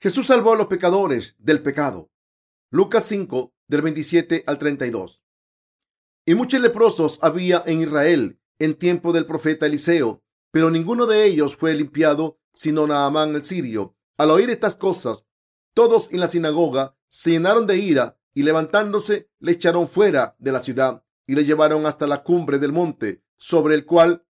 Jesús salvó a los pecadores del pecado. Lucas 5, del 27 al 32. Y muchos leprosos había en Israel en tiempo del profeta Eliseo, pero ninguno de ellos fue limpiado, sino Naamán el sirio. Al oír estas cosas, todos en la sinagoga se llenaron de ira y levantándose le echaron fuera de la ciudad y le llevaron hasta la cumbre del monte sobre el cual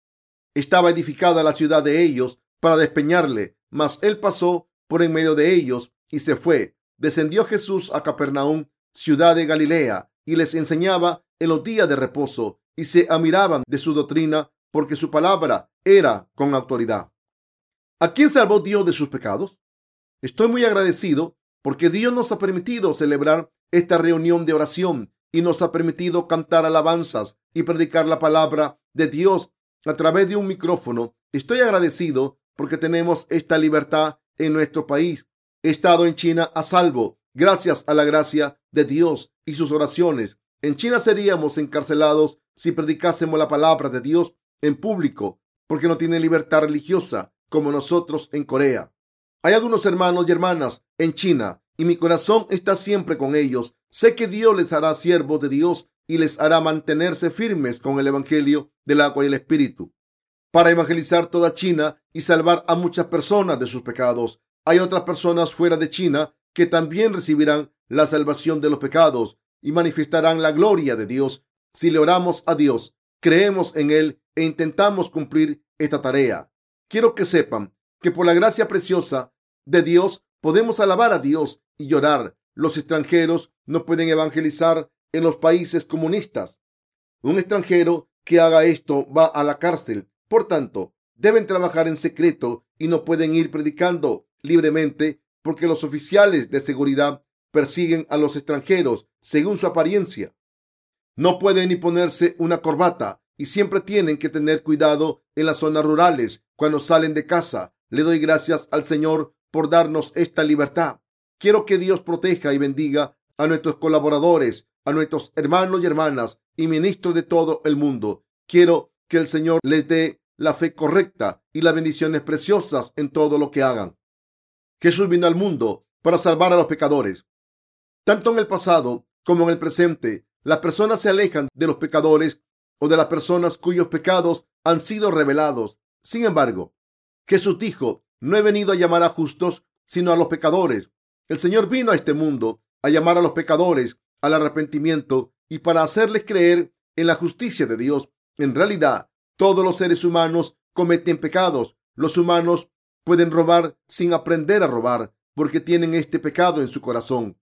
estaba edificada la ciudad de ellos para despeñarle. Mas él pasó por en medio de ellos y se fue. Descendió Jesús a Capernaum, ciudad de Galilea, y les enseñaba en los días de reposo, y se admiraban de su doctrina, porque su palabra era con autoridad. ¿A quién salvó Dios de sus pecados? Estoy muy agradecido porque Dios nos ha permitido celebrar esta reunión de oración y nos ha permitido cantar alabanzas y predicar la palabra de Dios a través de un micrófono. Estoy agradecido porque tenemos esta libertad en nuestro país. He estado en China a salvo gracias a la gracia de Dios y sus oraciones. En China seríamos encarcelados si predicásemos la palabra de Dios en público porque no tiene libertad religiosa como nosotros en Corea. Hay algunos hermanos y hermanas en China y mi corazón está siempre con ellos. Sé que Dios les hará siervos de Dios y les hará mantenerse firmes con el Evangelio del agua y el Espíritu para evangelizar toda China y salvar a muchas personas de sus pecados. Hay otras personas fuera de China que también recibirán la salvación de los pecados y manifestarán la gloria de Dios si le oramos a Dios, creemos en Él e intentamos cumplir esta tarea. Quiero que sepan que por la gracia preciosa de Dios podemos alabar a Dios y llorar. Los extranjeros no pueden evangelizar en los países comunistas. Un extranjero que haga esto va a la cárcel. Por tanto, deben trabajar en secreto y no pueden ir predicando libremente porque los oficiales de seguridad persiguen a los extranjeros según su apariencia. No pueden ni ponerse una corbata y siempre tienen que tener cuidado en las zonas rurales cuando salen de casa. Le doy gracias al Señor por darnos esta libertad. Quiero que Dios proteja y bendiga a nuestros colaboradores, a nuestros hermanos y hermanas y ministros de todo el mundo. Quiero que el Señor les dé la fe correcta y las bendiciones preciosas en todo lo que hagan. Jesús vino al mundo para salvar a los pecadores. Tanto en el pasado como en el presente, las personas se alejan de los pecadores o de las personas cuyos pecados han sido revelados. Sin embargo, Jesús dijo, no he venido a llamar a justos, sino a los pecadores. El Señor vino a este mundo a llamar a los pecadores al arrepentimiento y para hacerles creer en la justicia de Dios. En realidad, todos los seres humanos cometen pecados. Los humanos pueden robar sin aprender a robar porque tienen este pecado en su corazón.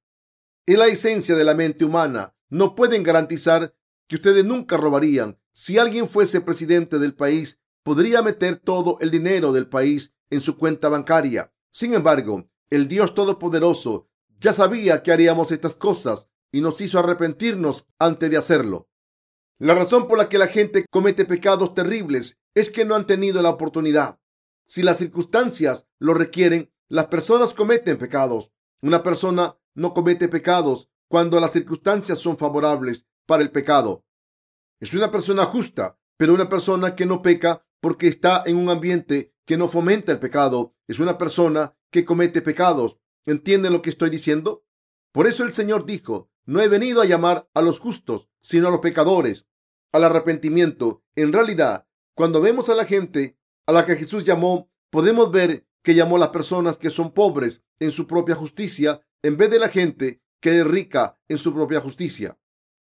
Es la esencia de la mente humana. No pueden garantizar que ustedes nunca robarían. Si alguien fuese presidente del país, podría meter todo el dinero del país en su cuenta bancaria. Sin embargo, el Dios Todopoderoso ya sabía que haríamos estas cosas y nos hizo arrepentirnos antes de hacerlo. La razón por la que la gente comete pecados terribles es que no han tenido la oportunidad. Si las circunstancias lo requieren, las personas cometen pecados. Una persona no comete pecados cuando las circunstancias son favorables para el pecado. Es una persona justa, pero una persona que no peca porque está en un ambiente que no fomenta el pecado es una persona que comete pecados. ¿Entienden lo que estoy diciendo? Por eso el Señor dijo, no he venido a llamar a los justos, sino a los pecadores, al arrepentimiento. En realidad, cuando vemos a la gente a la que Jesús llamó, podemos ver que llamó a las personas que son pobres en su propia justicia en vez de la gente que es rica en su propia justicia.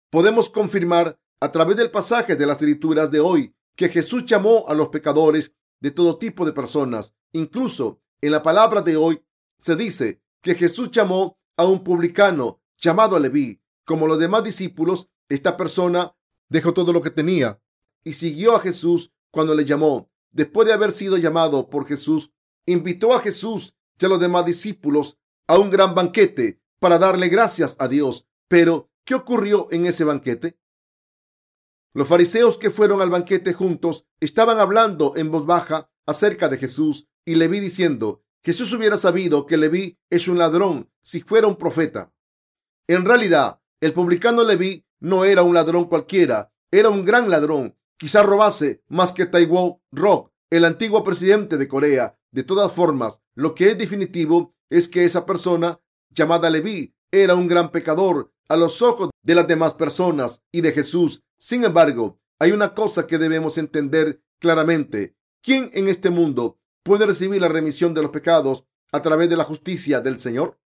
Podemos confirmar a través del pasaje de las escrituras de hoy que Jesús llamó a los pecadores de todo tipo de personas. Incluso en la palabra de hoy se dice que Jesús llamó a un publicano llamado Leví. Como los demás discípulos, esta persona dejó todo lo que tenía y siguió a Jesús cuando le llamó. Después de haber sido llamado por Jesús, invitó a Jesús y a los demás discípulos a un gran banquete para darle gracias a Dios. Pero, ¿qué ocurrió en ese banquete? Los fariseos que fueron al banquete juntos estaban hablando en voz baja acerca de Jesús y Leví diciendo, Jesús hubiera sabido que Leví es un ladrón si fuera un profeta. En realidad, el publicano Leví no era un ladrón cualquiera, era un gran ladrón. Quizás robase más que Taiwo Rock, el antiguo presidente de Corea. De todas formas, lo que es definitivo es que esa persona llamada Leví era un gran pecador a los ojos de las demás personas y de Jesús. Sin embargo, hay una cosa que debemos entender claramente. ¿Quién en este mundo puede recibir la remisión de los pecados a través de la justicia del Señor?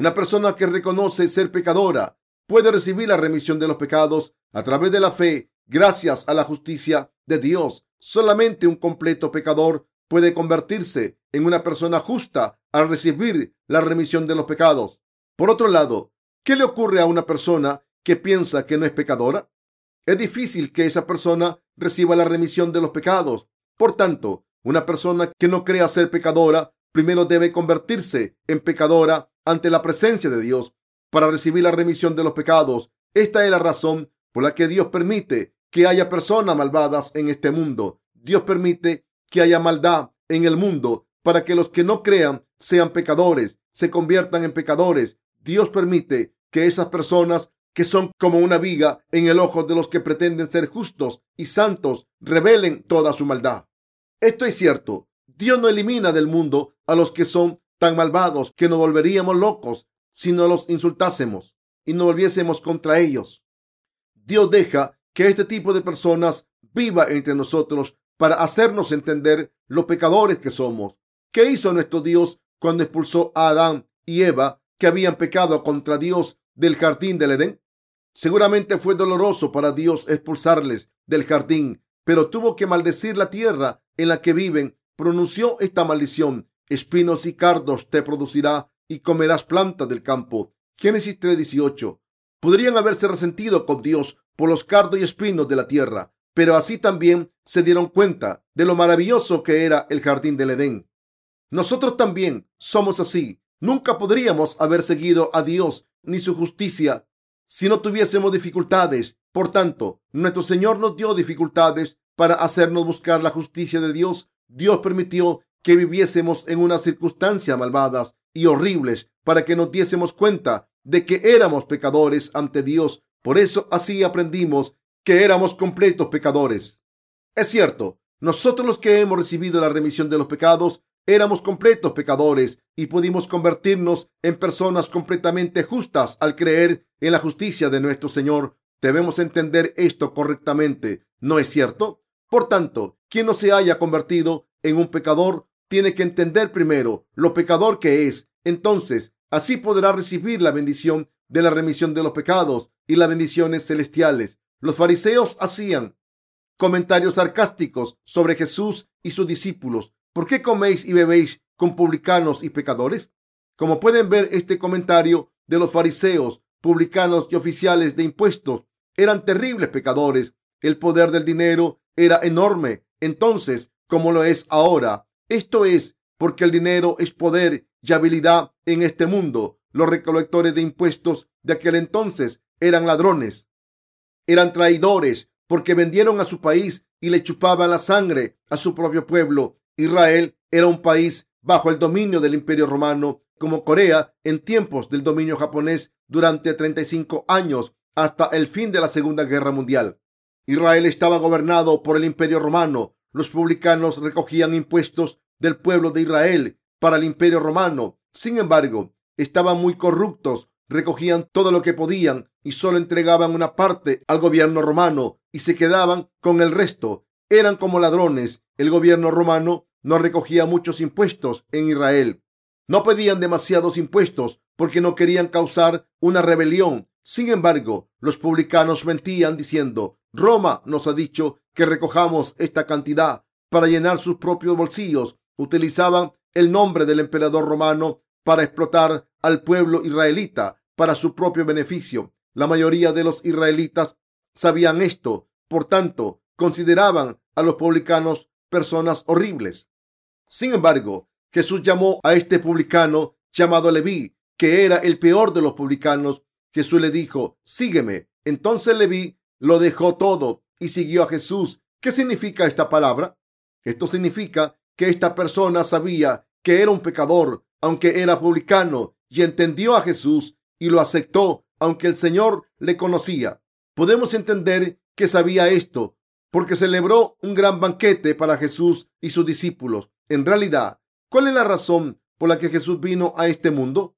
Una persona que reconoce ser pecadora puede recibir la remisión de los pecados a través de la fe gracias a la justicia de Dios. Solamente un completo pecador puede convertirse en una persona justa al recibir la remisión de los pecados. Por otro lado, ¿qué le ocurre a una persona que piensa que no es pecadora? Es difícil que esa persona reciba la remisión de los pecados. Por tanto, una persona que no crea ser pecadora primero debe convertirse en pecadora ante la presencia de Dios para recibir la remisión de los pecados. Esta es la razón por la que Dios permite que haya personas malvadas en este mundo. Dios permite que haya maldad en el mundo para que los que no crean sean pecadores, se conviertan en pecadores. Dios permite que esas personas que son como una viga en el ojo de los que pretenden ser justos y santos revelen toda su maldad. Esto es cierto. Dios no elimina del mundo a los que son tan malvados que nos volveríamos locos si no los insultásemos y no volviésemos contra ellos. Dios deja que este tipo de personas viva entre nosotros para hacernos entender los pecadores que somos. ¿Qué hizo nuestro Dios cuando expulsó a Adán y Eva que habían pecado contra Dios del jardín del Edén? Seguramente fue doloroso para Dios expulsarles del jardín, pero tuvo que maldecir la tierra en la que viven. Pronunció esta maldición. Espinos y cardos te producirá y comerás plantas del campo. Génesis 3:18. Podrían haberse resentido con Dios por los cardos y espinos de la tierra, pero así también se dieron cuenta de lo maravilloso que era el jardín del Edén. Nosotros también somos así. Nunca podríamos haber seguido a Dios ni su justicia si no tuviésemos dificultades. Por tanto, nuestro Señor nos dio dificultades para hacernos buscar la justicia de Dios. Dios permitió que viviésemos en unas circunstancias malvadas y horribles para que nos diésemos cuenta de que éramos pecadores ante Dios. Por eso así aprendimos que éramos completos pecadores. Es cierto, nosotros los que hemos recibido la remisión de los pecados éramos completos pecadores y pudimos convertirnos en personas completamente justas al creer en la justicia de nuestro Señor. Debemos entender esto correctamente, ¿no es cierto? Por tanto, quien no se haya convertido en un pecador tiene que entender primero lo pecador que es. Entonces, así podrá recibir la bendición de la remisión de los pecados y las bendiciones celestiales. Los fariseos hacían comentarios sarcásticos sobre Jesús y sus discípulos. ¿Por qué coméis y bebéis con publicanos y pecadores? Como pueden ver, este comentario de los fariseos, publicanos y oficiales de impuestos eran terribles pecadores. El poder del dinero era enorme entonces como lo es ahora. Esto es porque el dinero es poder y habilidad en este mundo. Los recolectores de impuestos de aquel entonces eran ladrones, eran traidores porque vendieron a su país y le chupaban la sangre a su propio pueblo. Israel era un país bajo el dominio del imperio romano, como Corea en tiempos del dominio japonés durante 35 años hasta el fin de la Segunda Guerra Mundial. Israel estaba gobernado por el imperio romano. Los publicanos recogían impuestos del pueblo de Israel para el imperio romano. Sin embargo, estaban muy corruptos, recogían todo lo que podían y solo entregaban una parte al gobierno romano y se quedaban con el resto. Eran como ladrones. El gobierno romano no recogía muchos impuestos en Israel. No pedían demasiados impuestos porque no querían causar una rebelión. Sin embargo, los publicanos mentían diciendo, Roma nos ha dicho que recojamos esta cantidad para llenar sus propios bolsillos. Utilizaban el nombre del emperador romano para explotar al pueblo israelita para su propio beneficio. La mayoría de los israelitas sabían esto, por tanto, consideraban a los publicanos personas horribles. Sin embargo, Jesús llamó a este publicano llamado Leví, que era el peor de los publicanos. Jesús le dijo, sígueme. Entonces Leví lo dejó todo y siguió a Jesús. ¿Qué significa esta palabra? Esto significa que esta persona sabía que era un pecador, aunque era publicano, y entendió a Jesús y lo aceptó, aunque el Señor le conocía. Podemos entender que sabía esto porque celebró un gran banquete para Jesús y sus discípulos. En realidad, ¿cuál es la razón por la que Jesús vino a este mundo?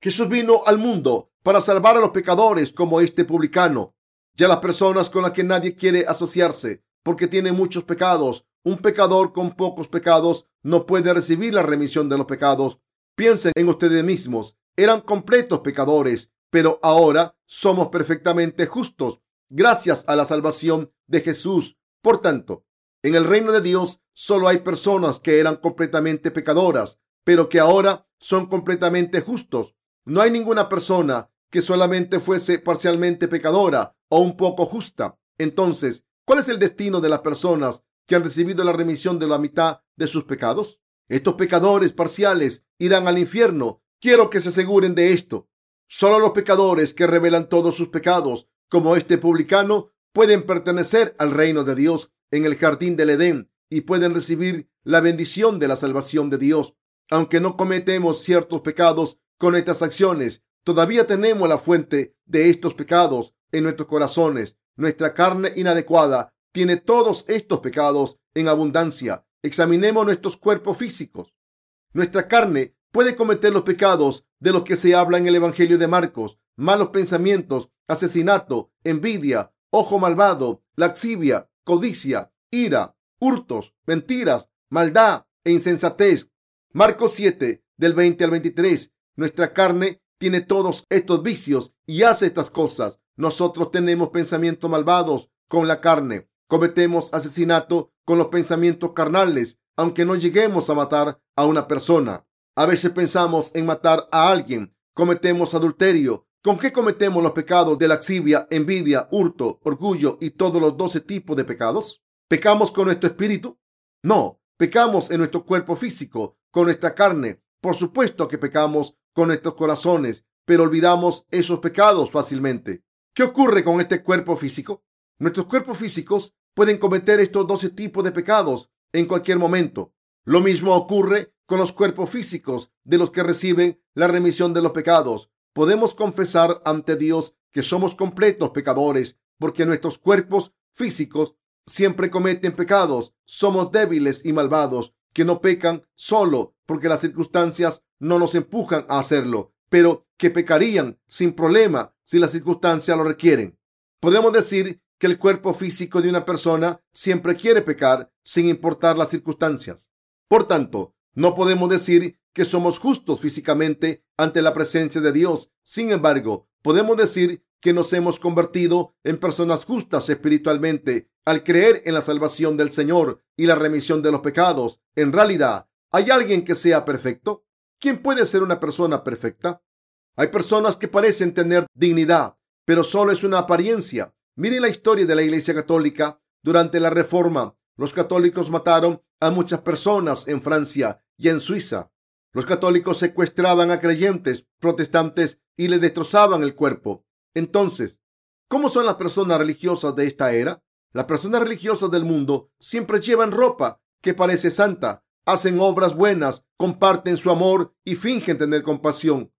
Jesús vino al mundo para salvar a los pecadores como este publicano y a las personas con las que nadie quiere asociarse porque tiene muchos pecados. Un pecador con pocos pecados no puede recibir la remisión de los pecados. Piensen en ustedes mismos. Eran completos pecadores, pero ahora somos perfectamente justos gracias a la salvación de Jesús. Por tanto, en el reino de Dios solo hay personas que eran completamente pecadoras, pero que ahora son completamente justos. No hay ninguna persona que solamente fuese parcialmente pecadora o un poco justa. Entonces, ¿cuál es el destino de las personas que han recibido la remisión de la mitad de sus pecados? Estos pecadores parciales irán al infierno. Quiero que se aseguren de esto. Solo los pecadores que revelan todos sus pecados, como este publicano, pueden pertenecer al reino de Dios en el jardín del Edén y pueden recibir la bendición de la salvación de Dios. Aunque no cometemos ciertos pecados con estas acciones, todavía tenemos la fuente de estos pecados en nuestros corazones. Nuestra carne inadecuada tiene todos estos pecados en abundancia. Examinemos nuestros cuerpos físicos. Nuestra carne puede cometer los pecados de los que se habla en el Evangelio de Marcos, malos pensamientos, asesinato, envidia, ojo malvado, laxivia, codicia, ira, hurtos, mentiras, maldad e insensatez. Marcos 7, del 20 al 23. Nuestra carne tiene todos estos vicios y hace estas cosas. Nosotros tenemos pensamientos malvados con la carne. Cometemos asesinato con los pensamientos carnales, aunque no lleguemos a matar a una persona. A veces pensamos en matar a alguien. Cometemos adulterio. ¿Con qué cometemos los pecados de laxivia, envidia, hurto, orgullo y todos los doce tipos de pecados? ¿Pecamos con nuestro espíritu? No, pecamos en nuestro cuerpo físico, con nuestra carne. Por supuesto que pecamos con nuestros corazones, pero olvidamos esos pecados fácilmente. ¿Qué ocurre con este cuerpo físico? Nuestros cuerpos físicos pueden cometer estos doce tipos de pecados en cualquier momento. Lo mismo ocurre con los cuerpos físicos de los que reciben la remisión de los pecados. Podemos confesar ante Dios que somos completos pecadores porque nuestros cuerpos físicos siempre cometen pecados. Somos débiles y malvados que no pecan solo porque las circunstancias no nos empujan a hacerlo, pero que pecarían sin problema si las circunstancias lo requieren. Podemos decir que el cuerpo físico de una persona siempre quiere pecar sin importar las circunstancias. Por tanto, no podemos decir que somos justos físicamente ante la presencia de Dios. Sin embargo, podemos decir que nos hemos convertido en personas justas espiritualmente al creer en la salvación del Señor y la remisión de los pecados. En realidad, ¿hay alguien que sea perfecto? ¿Quién puede ser una persona perfecta? Hay personas que parecen tener dignidad, pero solo es una apariencia. Miren la historia de la Iglesia Católica durante la Reforma. Los católicos mataron a muchas personas en Francia y en Suiza. Los católicos secuestraban a creyentes protestantes y les destrozaban el cuerpo. Entonces, ¿cómo son las personas religiosas de esta era? Las personas religiosas del mundo siempre llevan ropa que parece santa, hacen obras buenas, comparten su amor y fingen tener compasión.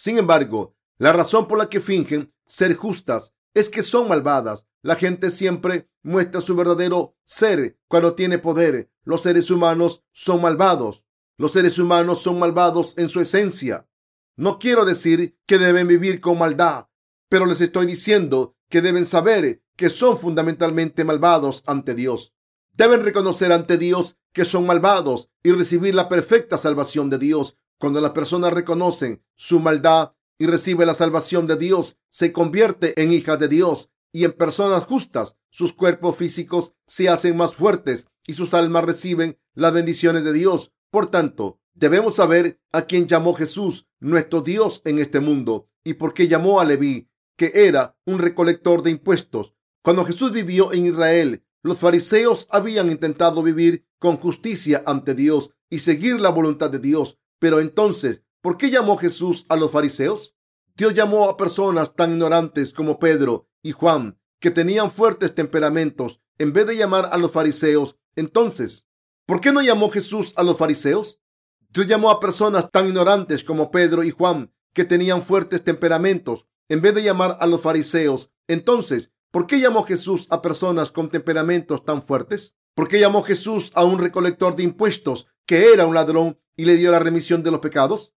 Sin embargo, la razón por la que fingen ser justas es que son malvadas. La gente siempre muestra su verdadero ser cuando tiene poder. Los seres humanos son malvados. Los seres humanos son malvados en su esencia. No quiero decir que deben vivir con maldad, pero les estoy diciendo que deben saber que son fundamentalmente malvados ante Dios. Deben reconocer ante Dios que son malvados y recibir la perfecta salvación de Dios. Cuando las personas reconocen su maldad y reciben la salvación de Dios, se convierte en hijas de Dios y en personas justas. Sus cuerpos físicos se hacen más fuertes y sus almas reciben las bendiciones de Dios. Por tanto, debemos saber a quién llamó Jesús, nuestro Dios en este mundo, y por qué llamó a Leví, que era un recolector de impuestos. Cuando Jesús vivió en Israel, los fariseos habían intentado vivir con justicia ante Dios y seguir la voluntad de Dios. Pero entonces, ¿por qué llamó Jesús a los fariseos? Dios llamó a personas tan ignorantes como Pedro y Juan, que tenían fuertes temperamentos, en vez de llamar a los fariseos. Entonces, ¿por qué no llamó Jesús a los fariseos? Dios llamó a personas tan ignorantes como Pedro y Juan, que tenían fuertes temperamentos, en vez de llamar a los fariseos. Entonces, ¿por qué llamó Jesús a personas con temperamentos tan fuertes? ¿Por qué llamó Jesús a un recolector de impuestos que era un ladrón y le dio la remisión de los pecados?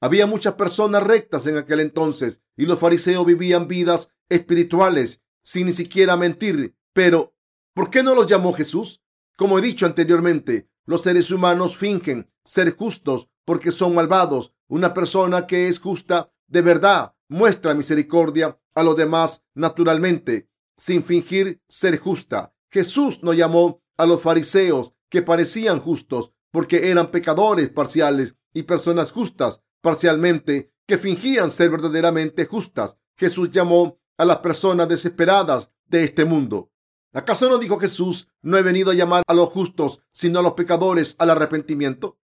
Había muchas personas rectas en aquel entonces y los fariseos vivían vidas espirituales sin ni siquiera mentir. Pero, ¿por qué no los llamó Jesús? Como he dicho anteriormente, los seres humanos fingen ser justos porque son malvados. Una persona que es justa de verdad muestra misericordia a los demás naturalmente, sin fingir ser justa. Jesús no llamó a los fariseos que parecían justos porque eran pecadores parciales y personas justas parcialmente que fingían ser verdaderamente justas. Jesús llamó a las personas desesperadas de este mundo. ¿Acaso no dijo Jesús, no he venido a llamar a los justos, sino a los pecadores al arrepentimiento?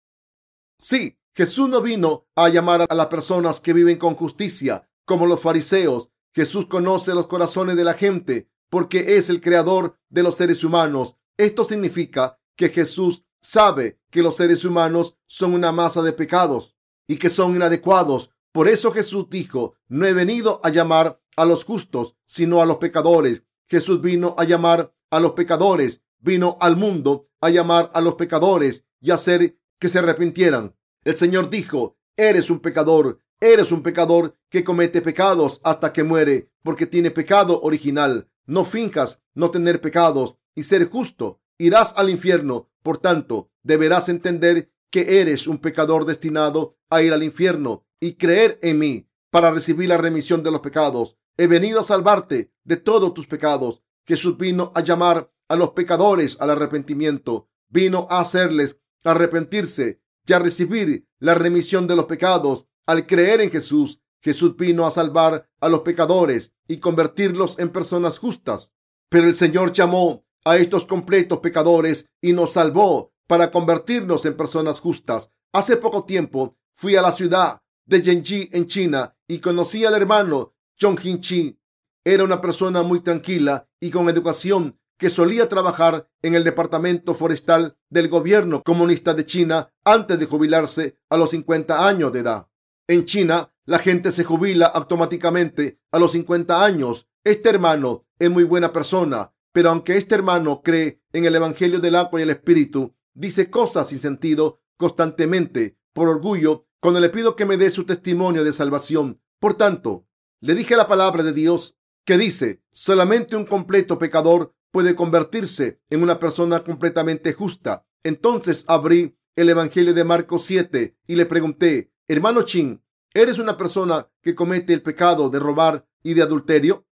Sí, Jesús no vino a llamar a las personas que viven con justicia, como los fariseos. Jesús conoce los corazones de la gente porque es el creador de los seres humanos. Esto significa que Jesús sabe que los seres humanos son una masa de pecados y que son inadecuados. Por eso Jesús dijo, no he venido a llamar a los justos, sino a los pecadores. Jesús vino a llamar a los pecadores, vino al mundo a llamar a los pecadores y hacer que se arrepintieran. El Señor dijo, eres un pecador, eres un pecador que comete pecados hasta que muere, porque tiene pecado original. No finjas no tener pecados y ser justo. Irás al infierno. Por tanto, deberás entender que eres un pecador destinado a ir al infierno y creer en mí para recibir la remisión de los pecados. He venido a salvarte de todos tus pecados. Jesús vino a llamar a los pecadores al arrepentimiento. Vino a hacerles arrepentirse y a recibir la remisión de los pecados. Al creer en Jesús, Jesús vino a salvar a los pecadores y convertirlos en personas justas. Pero el Señor llamó a estos completos pecadores y nos salvó para convertirnos en personas justas. Hace poco tiempo fui a la ciudad de Yenji en China y conocí al hermano Zhong Chi. Era una persona muy tranquila y con educación que solía trabajar en el departamento forestal del gobierno comunista de China antes de jubilarse a los 50 años de edad. En China, la gente se jubila automáticamente a los 50 años. Este hermano es muy buena persona, pero aunque este hermano cree en el Evangelio del agua y el Espíritu, dice cosas sin sentido constantemente por orgullo cuando le pido que me dé su testimonio de salvación. Por tanto, le dije la palabra de Dios que dice, solamente un completo pecador puede convertirse en una persona completamente justa. Entonces abrí el Evangelio de Marcos 7 y le pregunté, hermano Chin, ¿eres una persona que comete el pecado de robar y de adulterio?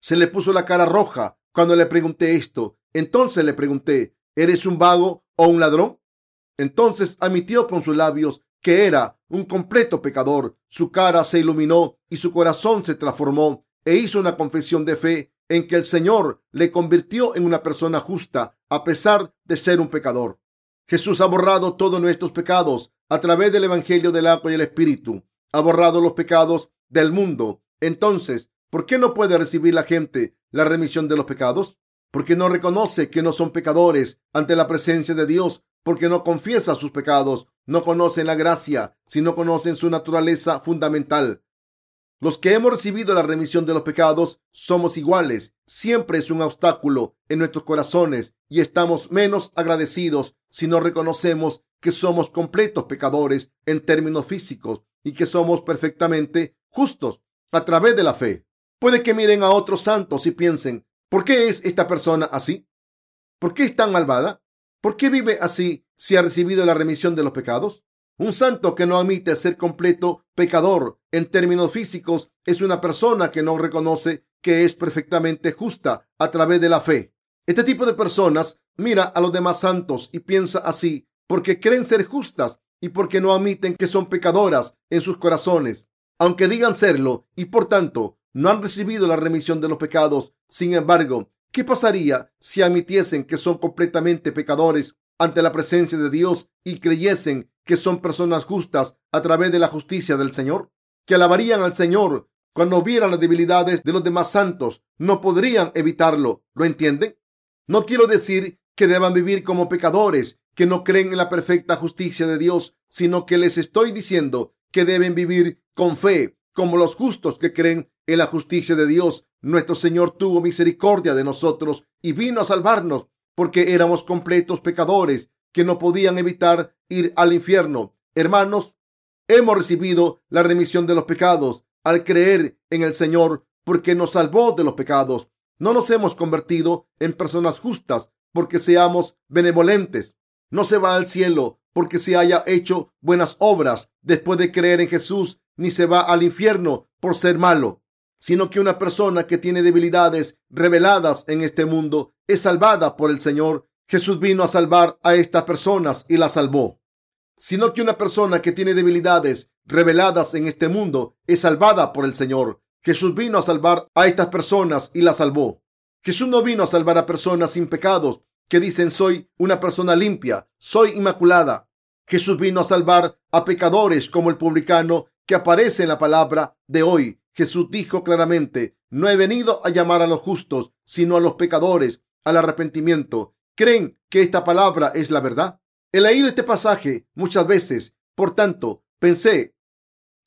Se le puso la cara roja cuando le pregunté esto. Entonces le pregunté, ¿eres un vago o un ladrón? Entonces admitió con sus labios que era un completo pecador. Su cara se iluminó y su corazón se transformó e hizo una confesión de fe en que el Señor le convirtió en una persona justa a pesar de ser un pecador. Jesús ha borrado todos nuestros pecados a través del Evangelio del agua y el Espíritu. Ha borrado los pecados del mundo. Entonces, ¿por qué no puede recibir la gente la remisión de los pecados? Porque no reconoce que no son pecadores ante la presencia de Dios, porque no confiesa sus pecados, no conocen la gracia, sino conocen su naturaleza fundamental. Los que hemos recibido la remisión de los pecados somos iguales. Siempre es un obstáculo en nuestros corazones y estamos menos agradecidos si no reconocemos que somos completos pecadores en términos físicos y que somos perfectamente justos a través de la fe. Puede que miren a otros santos y piensen, ¿por qué es esta persona así? ¿Por qué es tan malvada? ¿Por qué vive así si ha recibido la remisión de los pecados? Un santo que no admite ser completo pecador en términos físicos es una persona que no reconoce que es perfectamente justa a través de la fe. Este tipo de personas mira a los demás santos y piensa así porque creen ser justas y porque no admiten que son pecadoras en sus corazones, aunque digan serlo y por tanto no han recibido la remisión de los pecados. Sin embargo, ¿qué pasaría si admitiesen que son completamente pecadores ante la presencia de Dios y creyesen que son personas justas a través de la justicia del Señor, que alabarían al Señor cuando vieran las debilidades de los demás santos, no podrían evitarlo. ¿Lo entienden? No quiero decir que deban vivir como pecadores, que no creen en la perfecta justicia de Dios, sino que les estoy diciendo que deben vivir con fe, como los justos que creen en la justicia de Dios. Nuestro Señor tuvo misericordia de nosotros y vino a salvarnos porque éramos completos pecadores que no podían evitar ir al infierno. Hermanos, hemos recibido la remisión de los pecados al creer en el Señor porque nos salvó de los pecados. No nos hemos convertido en personas justas porque seamos benevolentes. No se va al cielo porque se haya hecho buenas obras después de creer en Jesús, ni se va al infierno por ser malo, sino que una persona que tiene debilidades reveladas en este mundo es salvada por el Señor. Jesús vino a salvar a estas personas y las salvó. Sino que una persona que tiene debilidades reveladas en este mundo es salvada por el Señor. Jesús vino a salvar a estas personas y las salvó. Jesús no vino a salvar a personas sin pecados que dicen soy una persona limpia, soy inmaculada. Jesús vino a salvar a pecadores como el publicano que aparece en la palabra de hoy. Jesús dijo claramente, no he venido a llamar a los justos, sino a los pecadores al arrepentimiento. ¿Creen que esta palabra es la verdad? He leído este pasaje muchas veces, por tanto, pensé,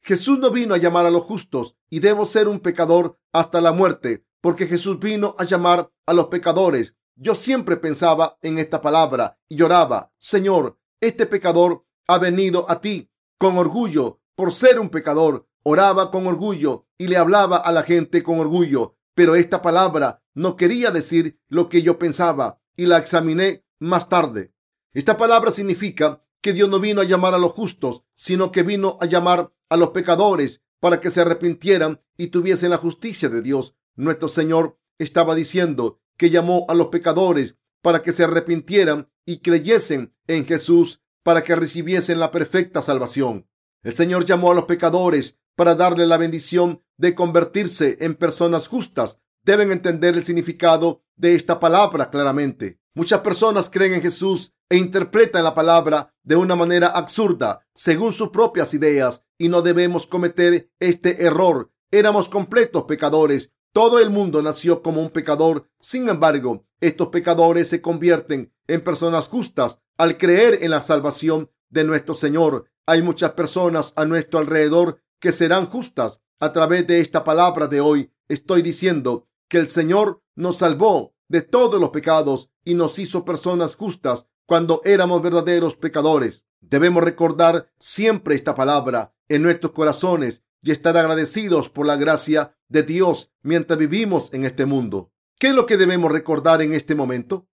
Jesús no vino a llamar a los justos y debo ser un pecador hasta la muerte porque Jesús vino a llamar a los pecadores. Yo siempre pensaba en esta palabra y lloraba, Señor, este pecador ha venido a ti con orgullo por ser un pecador. Oraba con orgullo y le hablaba a la gente con orgullo, pero esta palabra no quería decir lo que yo pensaba y la examiné más tarde. Esta palabra significa que Dios no vino a llamar a los justos, sino que vino a llamar a los pecadores para que se arrepintieran y tuviesen la justicia de Dios. Nuestro Señor estaba diciendo que llamó a los pecadores para que se arrepintieran y creyesen en Jesús para que recibiesen la perfecta salvación. El Señor llamó a los pecadores para darle la bendición de convertirse en personas justas. Deben entender el significado de esta palabra claramente. Muchas personas creen en Jesús e interpretan la palabra de una manera absurda, según sus propias ideas, y no debemos cometer este error. Éramos completos pecadores todo el mundo nació como un pecador. Sin embargo, estos pecadores se convierten en personas justas al creer en la salvación de nuestro Señor. Hay muchas personas a nuestro alrededor que serán justas a través de esta palabra de hoy. Estoy diciendo que el Señor nos salvó de todos los pecados y nos hizo personas justas cuando éramos verdaderos pecadores. Debemos recordar siempre esta palabra en nuestros corazones y estar agradecidos por la gracia de Dios mientras vivimos en este mundo. ¿Qué es lo que debemos recordar en este momento?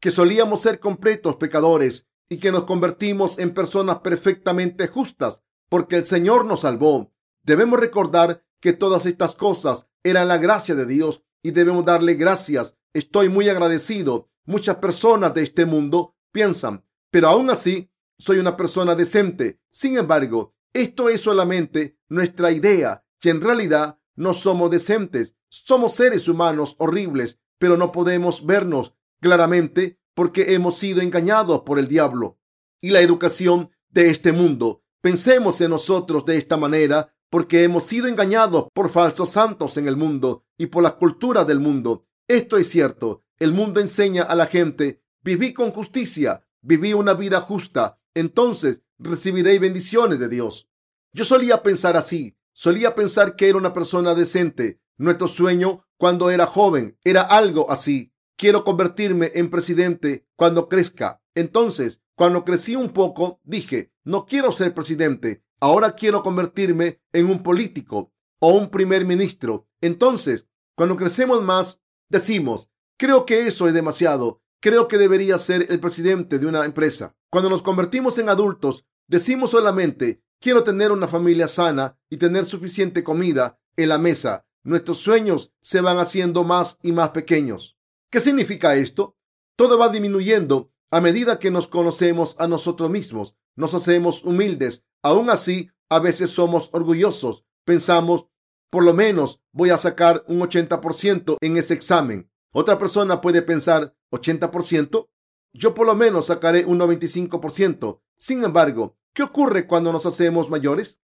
Que solíamos ser completos pecadores y que nos convertimos en personas perfectamente justas porque el Señor nos salvó. Debemos recordar que todas estas cosas eran la gracia de Dios y debemos darle gracias. Estoy muy agradecido. Muchas personas de este mundo piensan, pero aún así soy una persona decente. Sin embargo, esto es solamente nuestra idea, que en realidad no somos decentes. Somos seres humanos horribles, pero no podemos vernos claramente porque hemos sido engañados por el diablo y la educación de este mundo. Pensemos en nosotros de esta manera porque hemos sido engañados por falsos santos en el mundo y por la cultura del mundo. Esto es cierto. El mundo enseña a la gente, viví con justicia, viví una vida justa, entonces recibiréis bendiciones de Dios. Yo solía pensar así, solía pensar que era una persona decente. Nuestro sueño cuando era joven era algo así. Quiero convertirme en presidente cuando crezca. Entonces, cuando crecí un poco, dije, no quiero ser presidente. Ahora quiero convertirme en un político o un primer ministro. Entonces, cuando crecemos más, decimos, creo que eso es demasiado. Creo que debería ser el presidente de una empresa. Cuando nos convertimos en adultos, decimos solamente, quiero tener una familia sana y tener suficiente comida en la mesa. Nuestros sueños se van haciendo más y más pequeños. ¿Qué significa esto? Todo va disminuyendo a medida que nos conocemos a nosotros mismos. Nos hacemos humildes. Aún así, a veces somos orgullosos. Pensamos, por lo menos voy a sacar un 80% en ese examen. Otra persona puede pensar, ¿80%? Yo por lo menos sacaré un 95%. Sin embargo, ¿qué ocurre cuando nos hacemos mayores?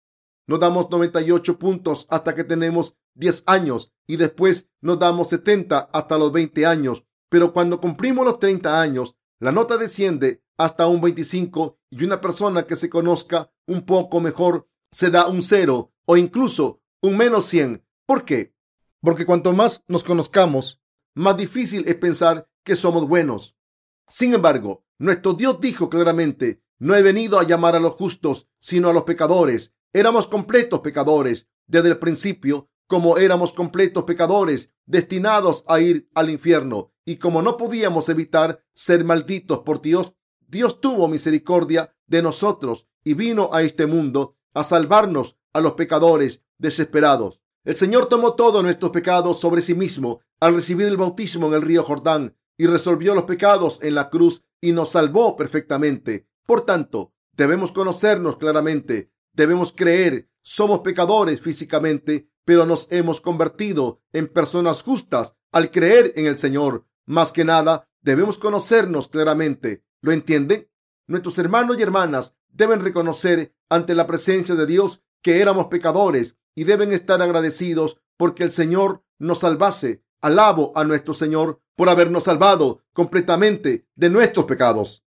Nos damos 98 puntos hasta que tenemos 10 años y después nos damos 70 hasta los 20 años. Pero cuando cumplimos los 30 años, la nota desciende hasta un 25 y una persona que se conozca un poco mejor se da un 0 o incluso un menos 100. ¿Por qué? Porque cuanto más nos conozcamos, más difícil es pensar que somos buenos. Sin embargo, nuestro Dios dijo claramente, No he venido a llamar a los justos, sino a los pecadores. Éramos completos pecadores desde el principio, como éramos completos pecadores destinados a ir al infierno y como no podíamos evitar ser malditos por Dios, Dios tuvo misericordia de nosotros y vino a este mundo a salvarnos a los pecadores desesperados. El Señor tomó todos nuestros pecados sobre sí mismo al recibir el bautismo en el río Jordán y resolvió los pecados en la cruz y nos salvó perfectamente. Por tanto, debemos conocernos claramente, debemos creer, somos pecadores físicamente, pero nos hemos convertido en personas justas al creer en el Señor. Más que nada, debemos conocernos claramente. ¿Lo entienden? Nuestros hermanos y hermanas deben reconocer ante la presencia de Dios que éramos pecadores y deben estar agradecidos porque el Señor nos salvase. Alabo a nuestro Señor por habernos salvado completamente de nuestros pecados.